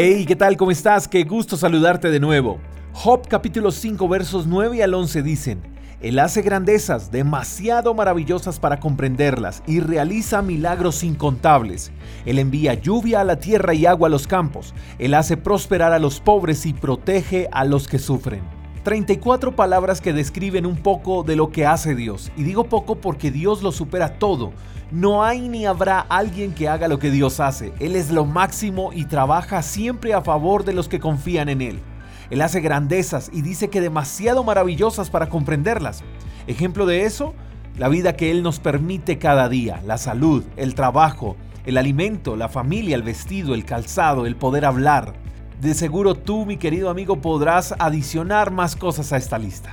Hey, ¿qué tal? ¿Cómo estás? Qué gusto saludarte de nuevo. Job capítulo 5 versos 9 al 11 dicen, Él hace grandezas demasiado maravillosas para comprenderlas y realiza milagros incontables. Él envía lluvia a la tierra y agua a los campos. Él hace prosperar a los pobres y protege a los que sufren. 34 palabras que describen un poco de lo que hace Dios. Y digo poco porque Dios lo supera todo. No hay ni habrá alguien que haga lo que Dios hace. Él es lo máximo y trabaja siempre a favor de los que confían en Él. Él hace grandezas y dice que demasiado maravillosas para comprenderlas. Ejemplo de eso, la vida que Él nos permite cada día, la salud, el trabajo, el alimento, la familia, el vestido, el calzado, el poder hablar. De seguro tú, mi querido amigo, podrás adicionar más cosas a esta lista.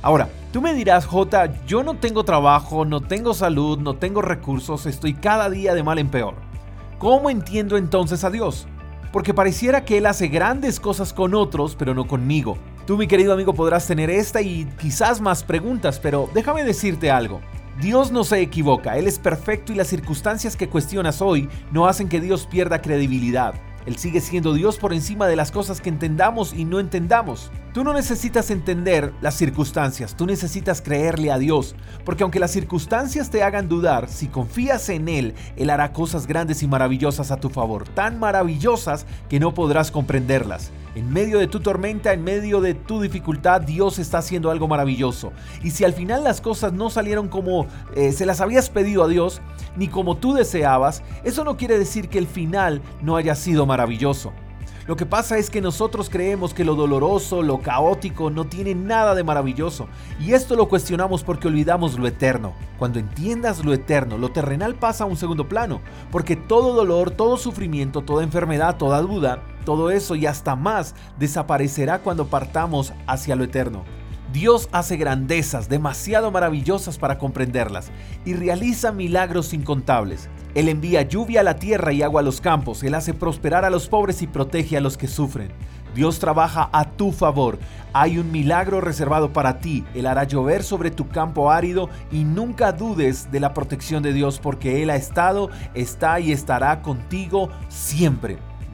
Ahora, tú me dirás, J, yo no tengo trabajo, no tengo salud, no tengo recursos, estoy cada día de mal en peor. ¿Cómo entiendo entonces a Dios? Porque pareciera que Él hace grandes cosas con otros, pero no conmigo. Tú, mi querido amigo, podrás tener esta y quizás más preguntas, pero déjame decirte algo. Dios no se equivoca, Él es perfecto y las circunstancias que cuestionas hoy no hacen que Dios pierda credibilidad. Él sigue siendo Dios por encima de las cosas que entendamos y no entendamos. Tú no necesitas entender las circunstancias, tú necesitas creerle a Dios, porque aunque las circunstancias te hagan dudar, si confías en Él, Él hará cosas grandes y maravillosas a tu favor, tan maravillosas que no podrás comprenderlas. En medio de tu tormenta, en medio de tu dificultad, Dios está haciendo algo maravilloso. Y si al final las cosas no salieron como eh, se las habías pedido a Dios, ni como tú deseabas, eso no quiere decir que el final no haya sido maravilloso. Lo que pasa es que nosotros creemos que lo doloroso, lo caótico no tiene nada de maravilloso. Y esto lo cuestionamos porque olvidamos lo eterno. Cuando entiendas lo eterno, lo terrenal pasa a un segundo plano. Porque todo dolor, todo sufrimiento, toda enfermedad, toda duda, todo eso y hasta más desaparecerá cuando partamos hacia lo eterno. Dios hace grandezas demasiado maravillosas para comprenderlas y realiza milagros incontables. Él envía lluvia a la tierra y agua a los campos, Él hace prosperar a los pobres y protege a los que sufren. Dios trabaja a tu favor. Hay un milagro reservado para ti. Él hará llover sobre tu campo árido y nunca dudes de la protección de Dios porque Él ha estado, está y estará contigo siempre.